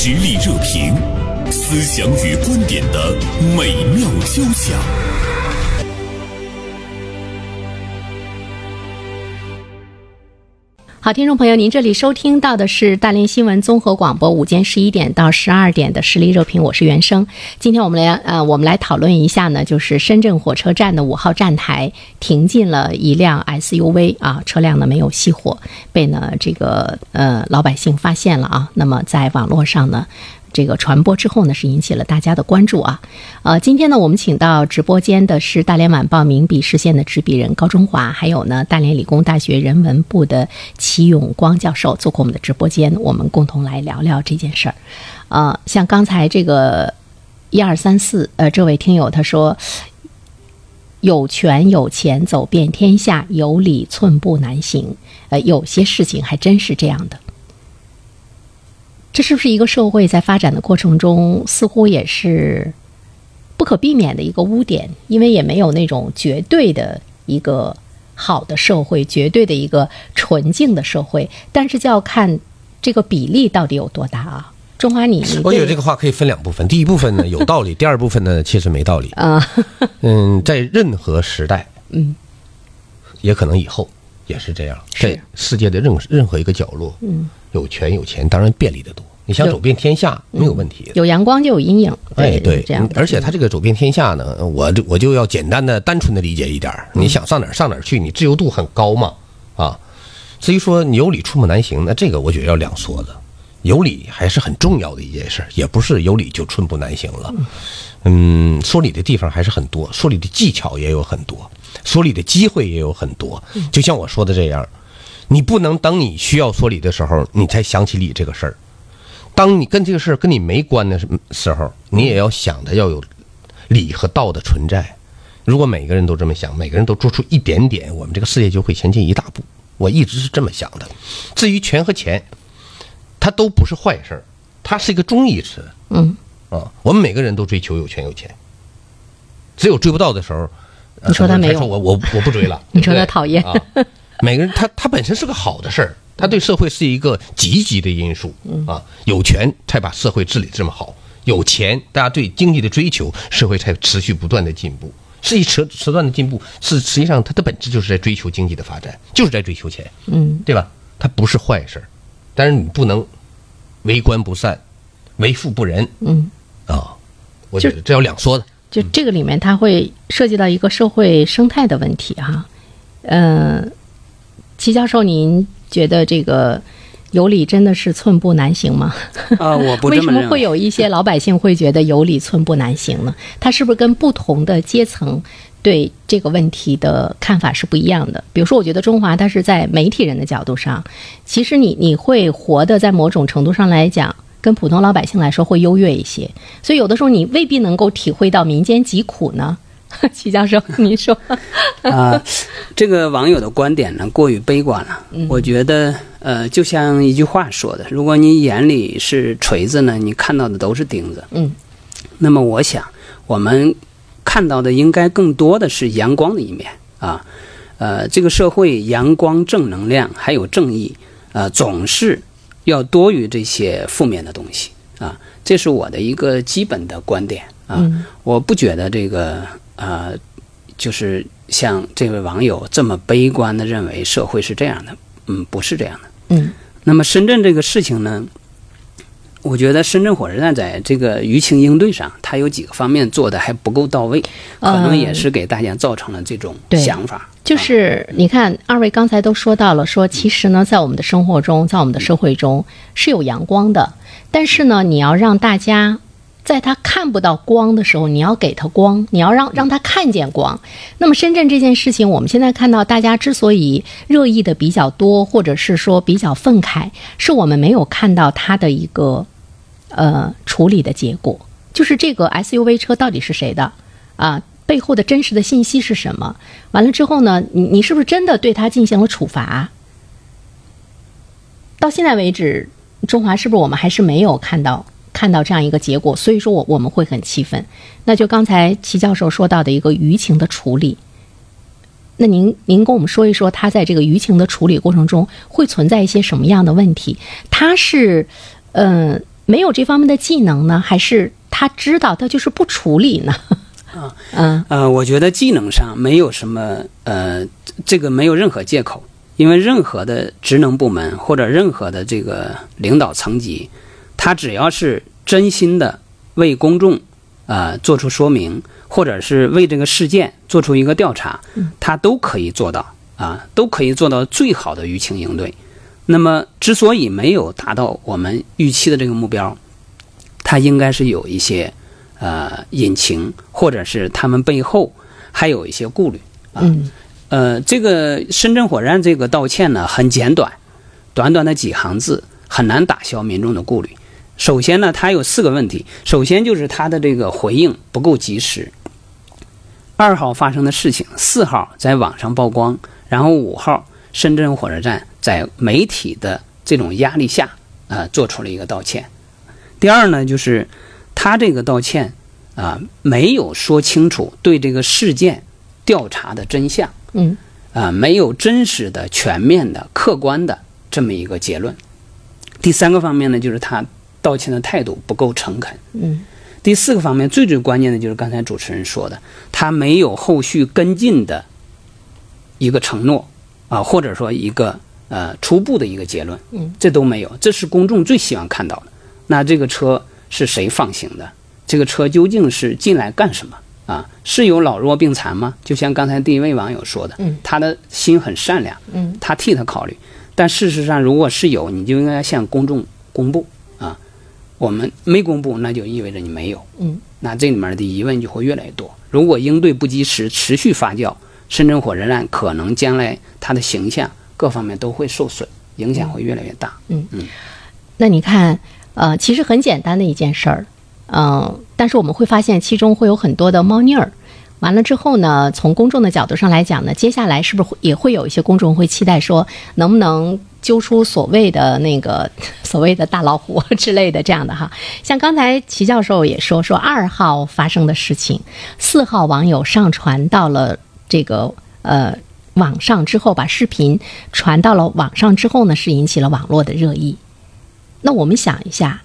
实力热评，思想与观点的美妙交响。好，听众朋友，您这里收听到的是大连新闻综合广播午间十一点到十二点的实力热评，我是袁生。今天我们来呃，我们来讨论一下呢，就是深圳火车站的五号站台停进了一辆 SUV 啊，车辆呢没有熄火，被呢这个呃老百姓发现了啊。那么在网络上呢。这个传播之后呢，是引起了大家的关注啊。呃，今天呢，我们请到直播间的是大连晚报名笔视线的执笔人高中华，还有呢，大连理工大学人文部的齐永光教授做客我们的直播间，我们共同来聊聊这件事儿。呃，像刚才这个一二三四，呃，这位听友他说，有权有钱走遍天下，有理寸步难行。呃，有些事情还真是这样的。这是不是一个社会在发展的过程中，似乎也是不可避免的一个污点？因为也没有那种绝对的一个好的社会，绝对的一个纯净的社会。但是就要看这个比例到底有多大啊！中华，你我觉得这个话可以分两部分。第一部分呢有道理，第二部分呢其实没道理啊。嗯，在任何时代，嗯，也可能以后也是这样。在世界的任任何一个角落，嗯，有权有钱当然便利的多。你想走遍天下没有问题，有阳光就有阴影。哎，对，这样。而且他这个走遍天下呢，我就我就要简单的、单纯的理解一点你想上哪儿上哪儿去，你自由度很高嘛，啊。至于说你有理寸步难行，那这个我觉得要两说的。有理还是很重要的一件事，也不是有理就寸步难行了。嗯，说理的地方还是很多，说理的技巧也有很多，说理的机会也有很多。就像我说的这样，你不能等你需要说理的时候，你才想起理这个事儿。当你跟这个事儿跟你没关的时候，你也要想着要有理和道的存在。如果每个人都这么想，每个人都做出一点点，我们这个世界就会前进一大步。我一直是这么想的。至于权和钱，它都不是坏事儿，它是一个中义词。嗯啊，我们每个人都追求有权有钱，只有追不到的时候，你说他没有，我我我不追了。你说他讨厌啊。每个人他他本身是个好的事儿。他对社会是一个积极的因素啊，有权才把社会治理这么好，有钱大家对经济的追求，社会才持续不断的进步，是一持持断的进步，是实际上它的本质就是在追求经济的发展，就是在追求钱，嗯，对吧？它不是坏事儿，但是你不能为官不善，为富不仁，嗯，啊，我觉得这要两说的，就这个里面它会涉及到一个社会生态的问题哈，嗯，齐教授您。觉得这个有理真的是寸步难行吗？啊，我不 为什么会有一些老百姓会觉得有理寸步难行呢？他是不是跟不同的阶层对这个问题的看法是不一样的？比如说，我觉得中华它是在媒体人的角度上，其实你你会活的在某种程度上来讲，跟普通老百姓来说会优越一些，所以有的时候你未必能够体会到民间疾苦呢。齐教授，您说 啊，这个网友的观点呢过于悲观了。我觉得，呃，就像一句话说的，如果你眼里是锤子呢，你看到的都是钉子。嗯，那么我想，我们看到的应该更多的是阳光的一面啊。呃，这个社会阳光、正能量还有正义，呃，总是要多于这些负面的东西啊。这是我的一个基本的观点啊。我不觉得这个。呃，就是像这位网友这么悲观的认为社会是这样的，嗯，不是这样的。嗯，那么深圳这个事情呢，我觉得深圳火车站在这个舆情应对上，它有几个方面做的还不够到位，可能也是给大家造成了这种想法。就是你看，二位刚才都说到了，说其实呢，在我们的生活中，在我们的社会中是有阳光的，但是呢，你要让大家。在他看不到光的时候，你要给他光，你要让让他看见光。那么深圳这件事情，我们现在看到大家之所以热议的比较多，或者是说比较愤慨，是我们没有看到它的一个呃处理的结果，就是这个 SUV 车到底是谁的啊？背后的真实的信息是什么？完了之后呢，你你是不是真的对他进行了处罚？到现在为止，中华是不是我们还是没有看到？看到这样一个结果，所以说我我们会很气愤。那就刚才齐教授说到的一个舆情的处理，那您您跟我们说一说，他在这个舆情的处理过程中会存在一些什么样的问题？他是，嗯，没有这方面的技能呢，还是他知道他就是不处理呢？啊，嗯呃，我觉得技能上没有什么呃，这个没有任何借口，因为任何的职能部门或者任何的这个领导层级，他只要是真心的为公众呃做出说明，或者是为这个事件做出一个调查，他都可以做到啊，都可以做到最好的舆情应对。那么，之所以没有达到我们预期的这个目标，它应该是有一些呃隐情，或者是他们背后还有一些顾虑啊。嗯呃，这个深圳火车站这个道歉呢，很简短，短短的几行字，很难打消民众的顾虑。首先呢，它有四个问题，首先就是它的这个回应不够及时。二号发生的事情，四号在网上曝光，然后五号深圳火车站在媒体的这种压力下，啊、做出了一个道歉。第二呢，就是他这个道歉啊、没有说清楚对这个事件调查的真相。嗯啊，没有真实的、全面的、客观的这么一个结论。第三个方面呢，就是他道歉的态度不够诚恳。嗯第四个方面，最最关键的就是刚才主持人说的，他没有后续跟进的一个承诺啊，或者说一个呃初步的一个结论，嗯，这都没有，这是公众最希望看到的。那这个车是谁放行的？这个车究竟是进来干什么啊？是有老弱病残吗？就像刚才第一位网友说的，嗯他的心很善良，嗯他替他考虑，但事实上，如果是有，你就应该向公众公布啊。我们没公布，那就意味着你没有。嗯，那这里面的疑问就会越来越多。如果应对不及时，持续发酵，深圳火车站可能将来它的形象各方面都会受损，影响会越来越大。嗯嗯那你看，呃，其实很简单的一件事儿，嗯、但是我们会发现其中会有很多的猫腻儿。完了之后呢，从公众的角度上来讲呢，接下来是不是会也会有一些公众会期待说，能不能揪出所谓的那个 所谓的大老虎之类的这样的哈？像刚才齐教授也说，说二号发生的事情，四号网友上传到了这个呃网上之后，把视频传到了网上之后呢，是引起了网络的热议。那我们想一下，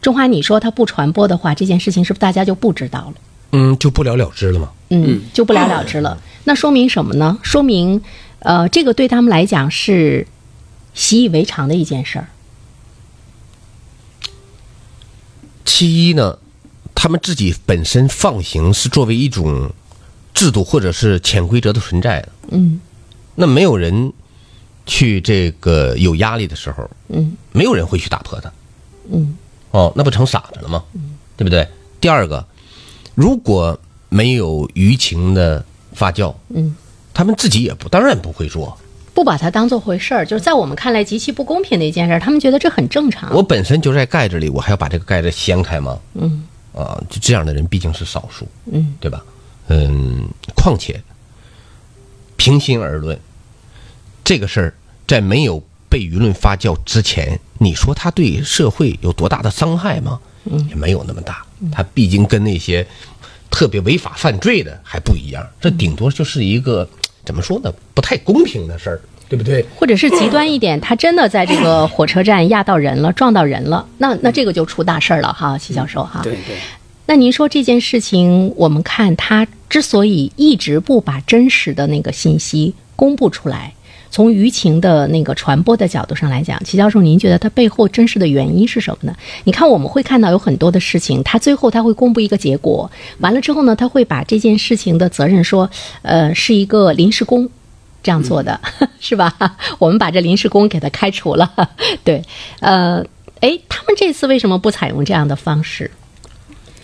中华，你说它不传播的话，这件事情是不是大家就不知道了？嗯，就不了了之了吗。嗯，就不了了之了。那说明什么呢？说明，呃，这个对他们来讲是习以为常的一件事儿。其一呢，他们自己本身放行是作为一种制度或者是潜规则的存在的。嗯那没有人去这个有压力的时候，嗯没有人会去打破它。嗯哦，那不成傻子了吗？对不对？第二个，如果没有舆情的发酵，嗯，他们自己也不当然不会做。不把它当做回事儿，就是在我们看来极其不公平的一件事儿，他们觉得这很正常。我本身就在盖子里，我还要把这个盖子掀开吗？嗯啊，就这样的人毕竟是少数，嗯对吧？嗯，况且，平心而论，这个事儿在没有被舆论发酵之前，你说它对社会有多大的伤害吗？嗯也没有那么大。它毕竟跟那些特别违法犯罪的还不一样，这顶多就是一个怎么说呢，不太公平的事儿，对不对？或者是极端一点，他真的在这个火车站压到人了，撞到人了，那那这个就出大事儿了哈，齐教授哈。对对。那您说这件事情，我们看他之所以一直不把真实的那个信息公布出来，从舆情的那个传播的角度上来讲，齐教授，您觉得他背后真实的原因是什么呢？你看，我们会看到有很多的事情，他最后他会公布一个结果，完了之后呢，他会把这件事情的责任说，呃，是一个临时工。这样做的、是吧？我们把这临时工给他开除了，对，呃，哎，他们这次为什么不采用这样的方式？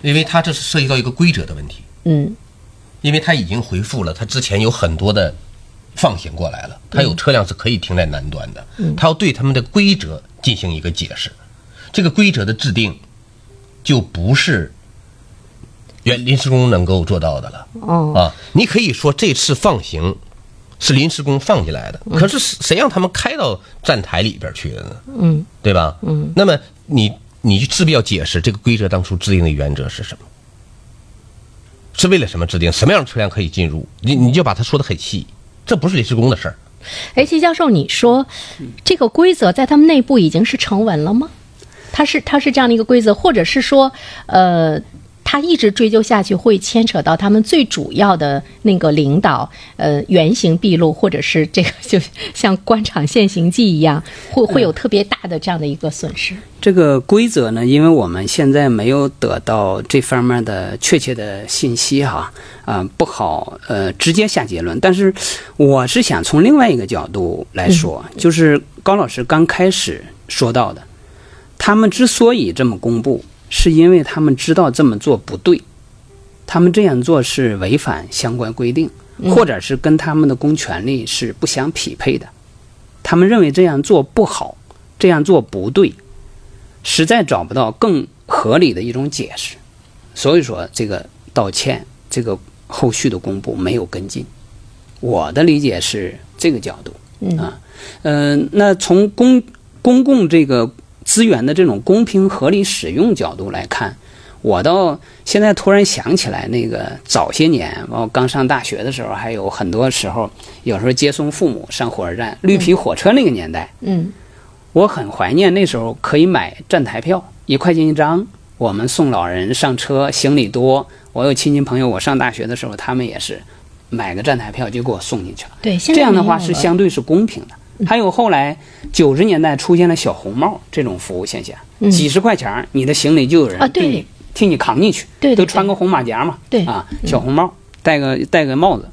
因为他这是涉及到一个规则的问题。嗯因为他已经回复了，他之前有很多的放行过来了，他有车辆是可以停在南端的，他要对他们的规则进行一个解释。这个规则的制定就不是原临时工能够做到的了哦啊！你可以说这次放行是临时工放进来的，可是谁让他们开到站台里边去的呢？嗯对吧？嗯，那么你你势必要解释这个规则当初制定的原则是什么？是为了什么制定？什么样的车辆可以进入？你你就把它说的很细，这不是临时工的事儿。哎，齐教授，你说这个规则在他们内部已经是成文了吗？它是它是这样的一个规则，或者是说，呃。他一直追究下去，会牵扯到他们最主要的那个领导，呃，原形毕露，或者是这个就像官场现形记一样，会会有特别大的这样的一个损失。这个规则呢，因为我们现在没有得到这方面的确切的信息哈，啊，不好呃直接下结论。但是我是想从另外一个角度来说，就是高老师刚开始说到的，他们之所以这么公布。是因为他们知道这么做不对，他们这样做是违反相关规定，或者是跟他们的公权力是不相匹配的。他们认为这样做不好，这样做不对，实在找不到更合理的一种解释，所以说这个道歉，这个后续的公布没有跟进。我的理解是这个角度啊，嗯，那从公公共这个。资源的这种公平合理使用角度来看，我到现在突然想起来，那个早些年，我刚上大学的时候，还有很多时候，有时候接送父母上火车站，绿皮火车那个年代，嗯，我很怀念那时候可以买站台票，一块钱一张，我们送老人上车，行李多，我有亲戚朋友，我上大学的时候，他们也是买个站台票就给我送进去了，对，这样的话是相对是公平的。还有后来九十年代出现了小红帽这种服务现象，几十块钱你的行李就有人替你替你扛进去，都穿个红马甲嘛，对啊，小红帽戴个戴个帽子，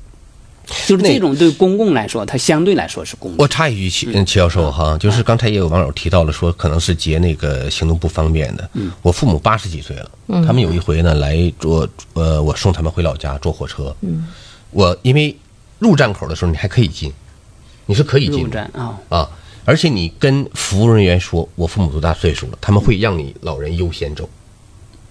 就是这种对公共来说，它相对来说是公。我插一句，齐齐教授哈，就是刚才也有网友提到了，说可能是截那个行动不方便的。嗯，我父母八十几岁了，他们有一回呢来坐呃，我送他们回老家坐火车，嗯，我因为入站口的时候你还可以进。你是可以进站啊啊！而且你跟服务人员说，我父母多大岁数了，他们会让你老人优先走。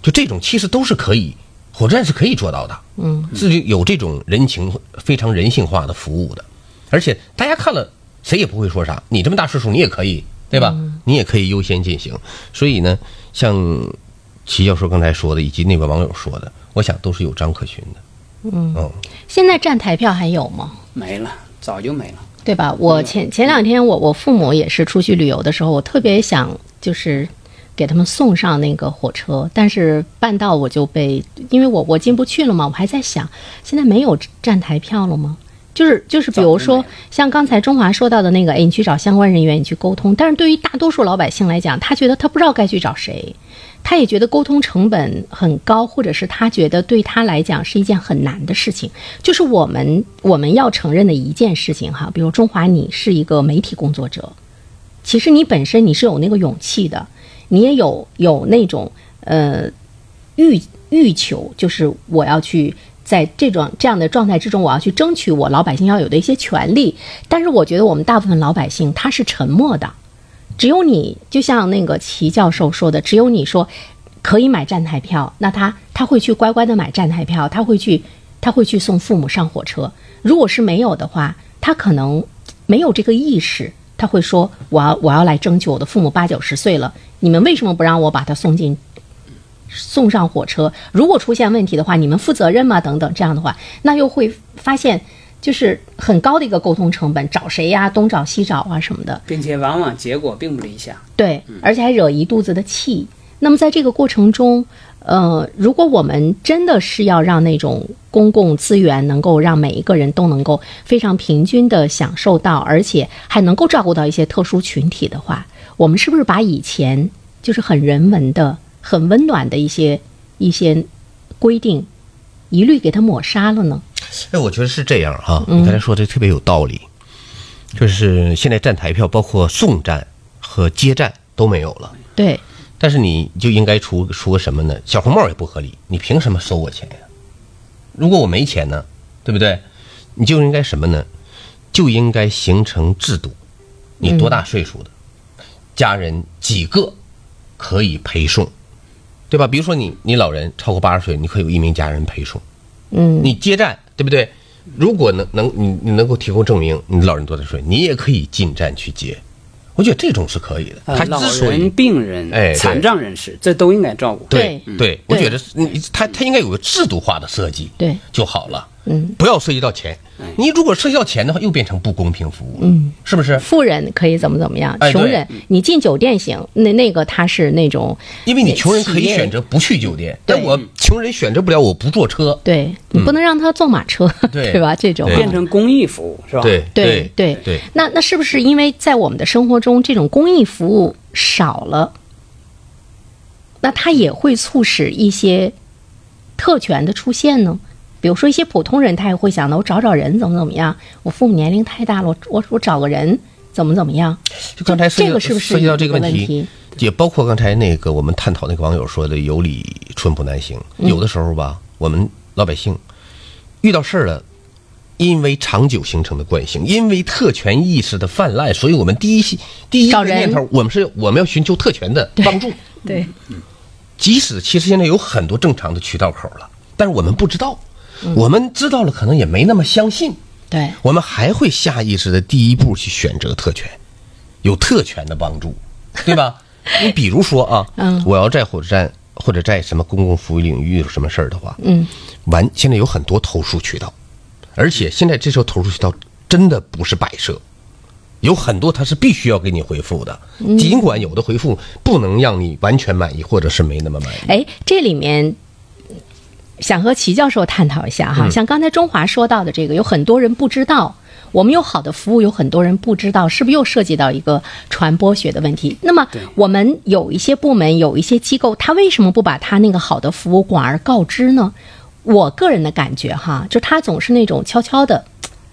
就这种其实都是可以，火车站是可以做到的。嗯，自己有这种人情非常人性化的服务的，而且大家看了谁也不会说啥。你这么大岁数，你也可以，对吧？你也可以优先进行。所以呢，像齐教授刚才说的，以及那位网友说的，我想都是有章可循的。嗯嗯，现在站台票还有吗？没了，早就没了。对吧？我前前两天，我我父母也是出去旅游的时候，我特别想就是给他们送上那个火车，但是半道我就被，因为我我进不去了嘛，我还在想，现在没有站台票了吗？就是就是，比如说像刚才中华说到的那个，哎，你去找相关人员，你去沟通。但是对于大多数老百姓来讲，他觉得他不知道该去找谁。他也觉得沟通成本很高，或者是他觉得对他来讲是一件很难的事情。就是我们我们要承认的一件事情哈，比如中华，你是一个媒体工作者，其实你本身你是有那个勇气的，你也有有那种呃欲欲求，就是我要去在这种这样的状态之中，我要去争取我老百姓要有的一些权利。但是我觉得我们大部分老百姓他是沉默的。只有你，就像那个齐教授说的，只有你说可以买站台票，那他他会去乖乖的买站台票，他会去他会去送父母上火车。如果是没有的话，他可能没有这个意识，他会说我要我要来争取我的父母八九十岁了，你们为什么不让我把他送进送上火车？如果出现问题的话，你们负责任吗？等等，这样的话，那又会发现。就是很高的一个沟通成本，找谁呀？东找西找啊什么的，并且往往结果并不理想。对，而且还惹一肚子的气。那么在这个过程中，呃，如果我们真的是要让那种公共资源能够让每一个人都能够非常平均的享受到，而且还能够照顾到一些特殊群体的话，我们是不是把以前就是很人文的、很温暖的一些一些规定，一律给它抹杀了呢？哎，我觉得是这样哈，你刚才说的特别有道理，就是现在站台票包括送站和接站都没有了。对，但是你就应该出出个什么呢？小红帽也不合理，你凭什么收我钱呀？如果我没钱呢，对不对？你就应该什么呢？就应该形成制度，你多大岁数的家人几个可以陪送，对吧？比如说你你老人超过八十岁，你可以有一名家人陪送。嗯，你接站对不对？如果能能你你能够提供证明，你老人多大岁，你也可以进站去接。我觉得这种是可以的。他老人、病人、哎，残障人士，这都应该照顾。对对，我觉得你他他应该有个制度化的设计，对就好了。嗯，不要涉及到钱。你如果涉及到钱的话，又变成不公平服务，嗯，是不是？富人可以怎么怎么样，穷人你进酒店行，那那个他是那种，因为你穷人可以选择不去酒店，但我穷人选择不了，我不坐车。对你不能让他坐马车，对 吧？这种对变成公益服务是吧？对对对对那那是不是因为在我们的生活中，这种公益服务少了，那它也会促使一些特权的出现呢？比如说一些普通人，他也会想到我找找人怎么怎么样，我父母年龄太大了，我我我找个人怎么怎么样？就刚才涉及到这个是不是涉及到这个问题，也包括刚才那个我们探讨那个网友说的“有理寸步难行”。嗯有的时候吧，我们老百姓遇到事儿了，因为长久形成的惯性，因为特权意识的泛滥，所以我们第一第一个念头，我们是我们要寻求特权的帮助。对，即使其实现在有很多正常的渠道口了，但是我们不知道，我们知道了可能也没那么相信，对，我们还会下意识的第一步去选择特权，有特权的帮助，对吧？你比如说啊，嗯我要在火车站或者在什么公共服务领域有什么事儿的话，嗯，完现在有很多投诉渠道，而且现在这时候投诉渠道真的不是摆设。有很多他是必须要给你回复的，嗯尽管有的回复不能让你完全满意，或者是没那么满意。哎，这里面想和齐教授探讨一下哈，像刚才中华说到的这个，有很多人不知道。我们有好的服务，有很多人不知道，是不是又涉及到一个传播学的问题？那么我们有一些部门、有一些机构，他为什么不把他那个好的服务广而告之呢？我个人的感觉哈，就他总是那种悄悄的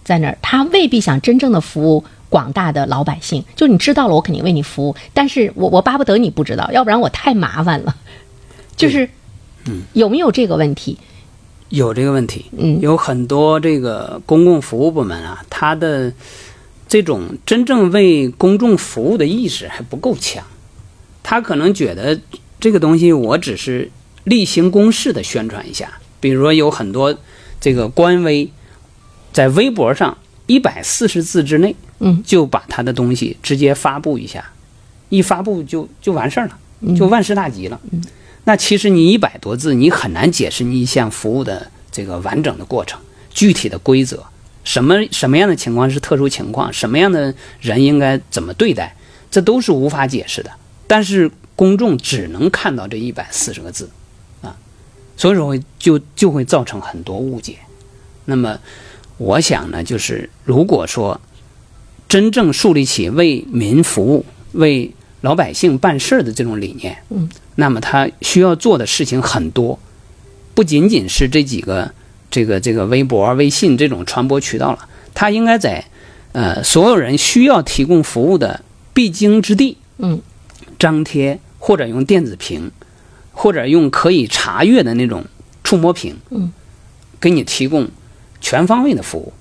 在那儿，他未必想真正的服务广大的老百姓。就你知道了，我肯定为你服务，但是我我巴不得你不知道，要不然我太麻烦了。就是，有没有这个问题？有这个问题，嗯。有很多这个公共服务部门啊，它的这种真正为公众服务的意识还不够强，他可能觉得这个东西我只是例行公事的宣传一下，比如说有很多这个官微在微博上一百四十字之内，嗯，就把他的东西直接发布一下，一发布就就完事儿了，就万事大吉了。嗯那其实你一百多字，你很难解释你一项服务的这个完整的过程、具体的规则，什么什么样的情况是特殊情况，什么样的人应该怎么对待，这都是无法解释的。但是公众只能看到这一百四十个字，啊，所以说就就会造成很多误解。那么，我想呢，就是如果说真正树立起为民服务、为老百姓办事儿的这种理念，嗯，那么他需要做的事情很多，不仅仅是这几个这个这个微博、微信这种传播渠道了，他应该在呃所有人需要提供服务的必经之地，嗯，张贴或者用电子屏，或者用可以查阅的那种触摸屏，嗯，给你提供全方位的服务，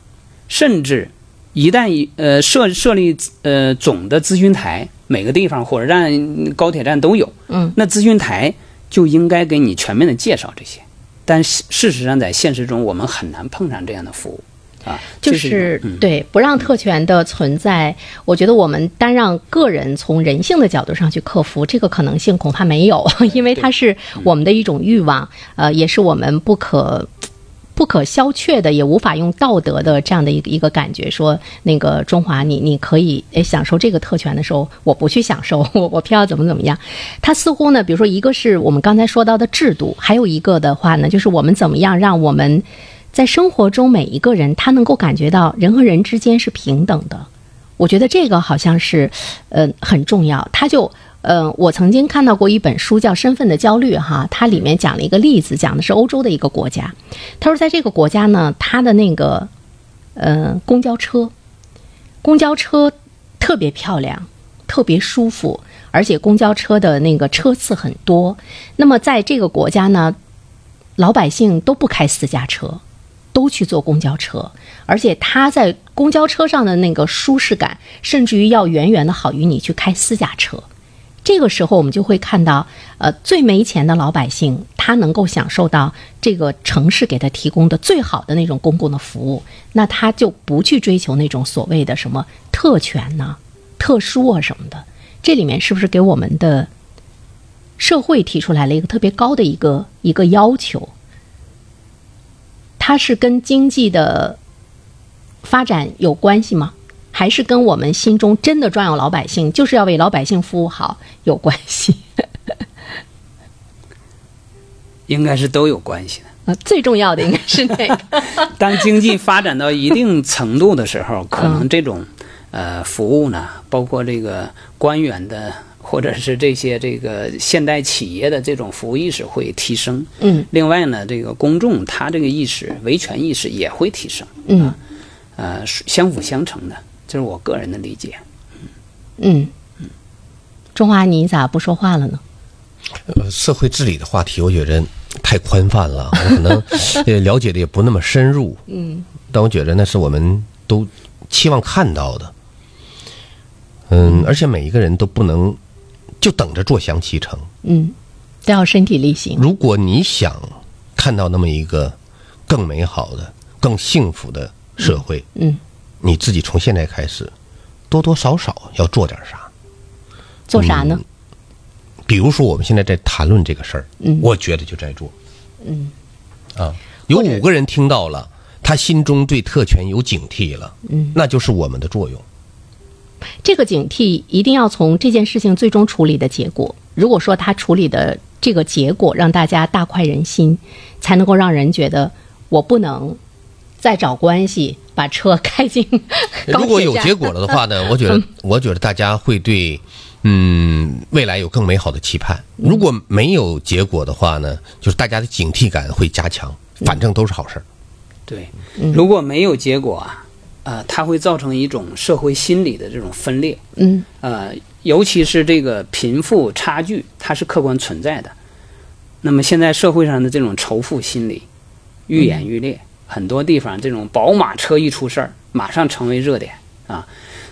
甚至一旦一呃设设立呃总的咨询台，每个地方火车站、高铁站都有，嗯，那咨询台就应该给你全面的介绍这些。但事事实上，在现实中，我们很难碰上这样的服务啊，就是对不让特权的存在，我觉得我们单让个人从人性的角度上去克服这个可能性恐怕没有，因为它是我们的一种欲望，呃，也是我们不可。不可消却的，也无法用道德的这样的一个一个感觉说，那个中华你你可以诶享受这个特权的时候，我不去享受，我我偏要怎么怎么样。它似乎呢，比如说一个是我们刚才说到的制度，还有一个的话呢，就是我们怎么样让我们在生活中每一个人他能够感觉到人和人之间是平等的。我觉得这个好像是，呃，很重要。他就，呃，我曾经看到过一本书叫《身份的焦虑》哈，它里面讲了一个例子，讲的是欧洲的一个国家。他说，在这个国家呢，它的那个，呃，公交车，公交车特别漂亮，特别舒服，而且公交车的那个车次很多。那么在这个国家呢，老百姓都不开私家车。都去坐公交车，而且他在公交车上的那个舒适感，甚至于要远远的好于你去开私家车。这个时候，我们就会看到，呃，最没钱的老百姓，他能够享受到这个城市给他提供的最好的那种公共的服务，那他就不去追求那种所谓的什么特权呐、特殊啊什么的。这里面是不是给我们的社会提出来了一个特别高的一个一个要求？它是跟经济的发展有关系吗？还是跟我们心中真的专有老百姓，就是要为老百姓服务好有关系？应该是都有关系的。啊，最重要的应该是那个。当经济发展到一定程度的时候，可能这种呃服务呢，包括这个官员的或者是这些这个现代企业的这种服务意识会提升。嗯。另外呢，这个公众他这个意识维权意识也会提升。嗯。呃，相辅相成的，这是我个人的理解。嗯。嗯。中华，你咋不说话了呢？呃，社会治理的话题，我觉着太宽泛了，我可能 呃了解的也不那么深入。嗯。但我觉得那是我们都期望看到的。嗯，而且每一个人都不能就等着坐享其成。嗯，都要身体力行。如果你想看到那么一个更美好的、更幸福的社会，嗯，你自己从现在开始，多多少少要做点啥。做啥呢？比如说，我们现在在谈论这个事儿，嗯我觉得就在做嗯啊。有五个人听到了，他心中对特权有警惕了，嗯，那就是我们的作用。这个警惕一定要从这件事情最终处理的结果。如果说他处理的这个结果让大家大快人心，才能够让人觉得我不能再找关系把车开进。如果有结果了的话呢，我觉得，我觉得大家会对，嗯，未来有更美好的期盼。如果没有结果的话呢，就是大家的警惕感会加强，反正都是好事儿。对，如果没有结果啊，呃，它会造成一种社会心理的这种分裂。嗯呃，尤其是这个贫富差距，它是客观存在的。那么现在社会上的这种仇富心理愈演愈烈，很多地方这种宝马车一出事儿，马上成为热点啊。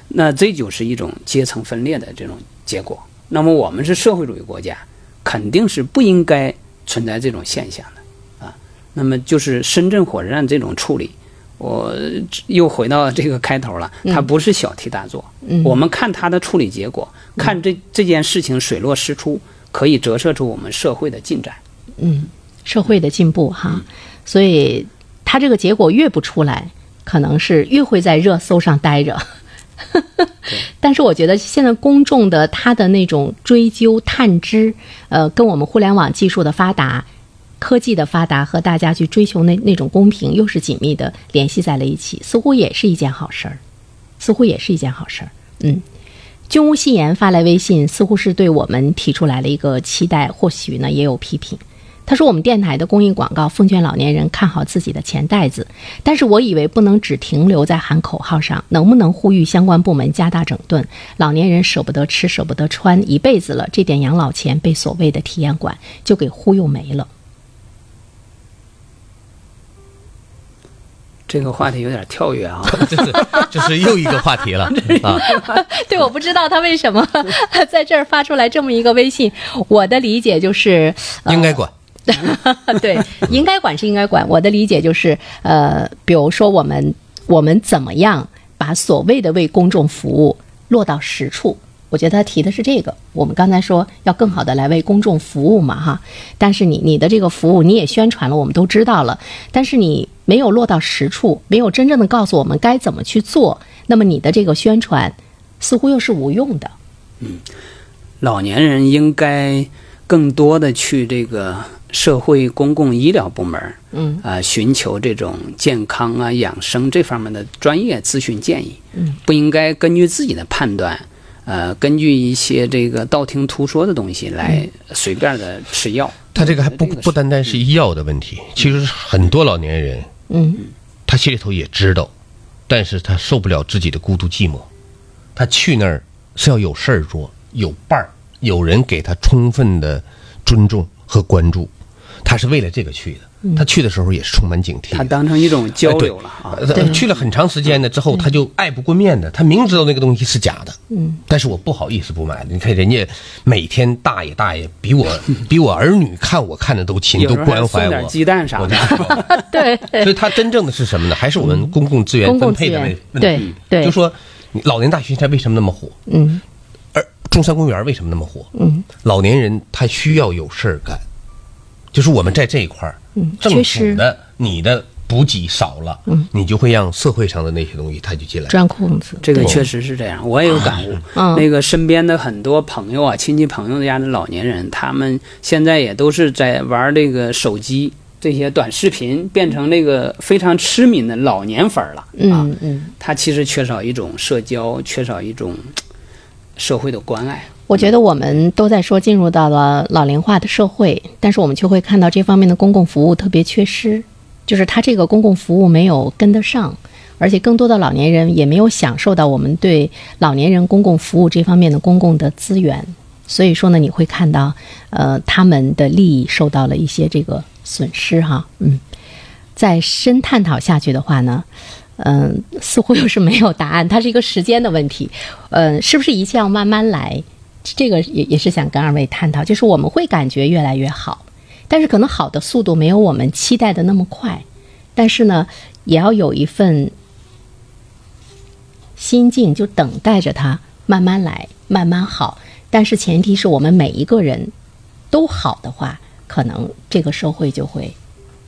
那这就是一种阶层分裂的这种结果。那么我们是社会主义国家，肯定是不应该存在这种现象的啊。那么就是深圳火车站这种处理，我又回到这个开头了，它不是小题大做。嗯我们看它的处理结果，看这这件事情水落石出，可以折射出我们社会的进展。嗯，社会的进步哈，所以他这个结果越不出来，可能是越会在热搜上待着。但是我觉得现在公众的他的那种追究探知，呃，跟我们互联网技术的发达、科技的发达和大家去追求那那种公平，又是紧密的联系在了一起，似乎也是一件好事儿，似乎也是一件好事儿。嗯，君无戏言发来微信，似乎是对我们提出来了一个期待，或许呢也有批评。他说：“我们电台的公益广告奉劝老年人看好自己的钱袋子，但是我以为不能只停留在喊口号上，能不能呼吁相关部门加大整顿？老年人舍不得吃，舍不得穿，一辈子了，这点养老钱被所谓的体验馆就给忽悠没了。这个话题有点跳跃啊，这是这是又一个话题了 啊！对，我不知道他为什么在这儿发出来这么一个微信。我的理解就是，呃应该管。对，应该管是应该管。我的理解就是，呃，比如说我们我们怎么样把所谓的为公众服务落到实处？我觉得他提的是这个。我们刚才说要更好的来为公众服务嘛，哈。但是你你的这个服务你也宣传了，我们都知道了，但是你没有落到实处，没有真正的告诉我们该怎么去做，那么你的这个宣传似乎又是无用的。嗯老年人应该更多的去这个社会公共医疗部门，嗯。啊、寻求这种健康啊、养生这方面的专业咨询建议，嗯，不应该根据自己的判断，呃，根据一些这个道听途说的东西来随便的吃药。他这个还不不单单是医药的问题，其实很多老年人嗯。他心里头也知道，但是他受不了自己的孤独寂寞，他去那儿是要有事儿做，有伴儿，有人给他充分的尊重和关注，他是为了这个去的。他去的时候也是充满警惕。他当成一种交流了啊。去了很长时间呢，之后他就爱不过面的，他明知道那个东西是假的，嗯，但是我不好意思不买。你看人家每天大爷大爷比我 比我儿女看我看的都亲，都关怀送点我。鸡蛋啥的 对所以他真正的是什么呢？还是我们公共资源分配的源问题。对就说老年大学它为什么那么火？嗯而中山公园为什么那么火？嗯老年人他需要有事儿干，就是我们在这一块儿，嗯，政府的、你的补给少了，嗯，你就会让社会上的那些东西它就进来。钻空子，这个确实是这样，我也有感悟。嗯那个身边的很多朋友啊，亲戚朋友家的老年人，他们现在也都是在玩这个手机这些短视频，变成那个非常痴迷的老年粉儿了。啊，嗯嗯。他其实缺少一种社交，缺少一种社会的关爱。我觉得我们都在说进入到了老龄化的社会，但是我们却会看到这方面的公共服务特别缺失，就是它这个公共服务没有跟得上，而且更多的老年人也没有享受到我们对老年人公共服务这方面的公共的资源，所以说呢，你会看到，呃，他们的利益受到了一些这个损失哈，嗯，再深探讨下去的话呢。嗯，似乎又是没有答案，它是一个时间的问题。嗯，是不是一切要慢慢来？这个也也是想跟二位探讨，就是我们会感觉越来越好，但是可能好的速度没有我们期待的那么快，但是呢，也要有一份心境，就等待着它慢慢来，慢慢好。但是前提是我们每一个人都好的话，可能这个社会就会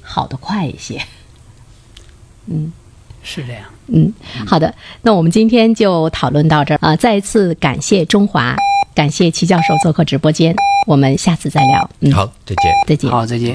好得快一些。嗯是这样。嗯，好的，那我们今天就讨论到这儿啊、再一次感谢中华，感谢齐教授做客直播间，我们下次再聊。嗯，好，再见。再见。好，再见。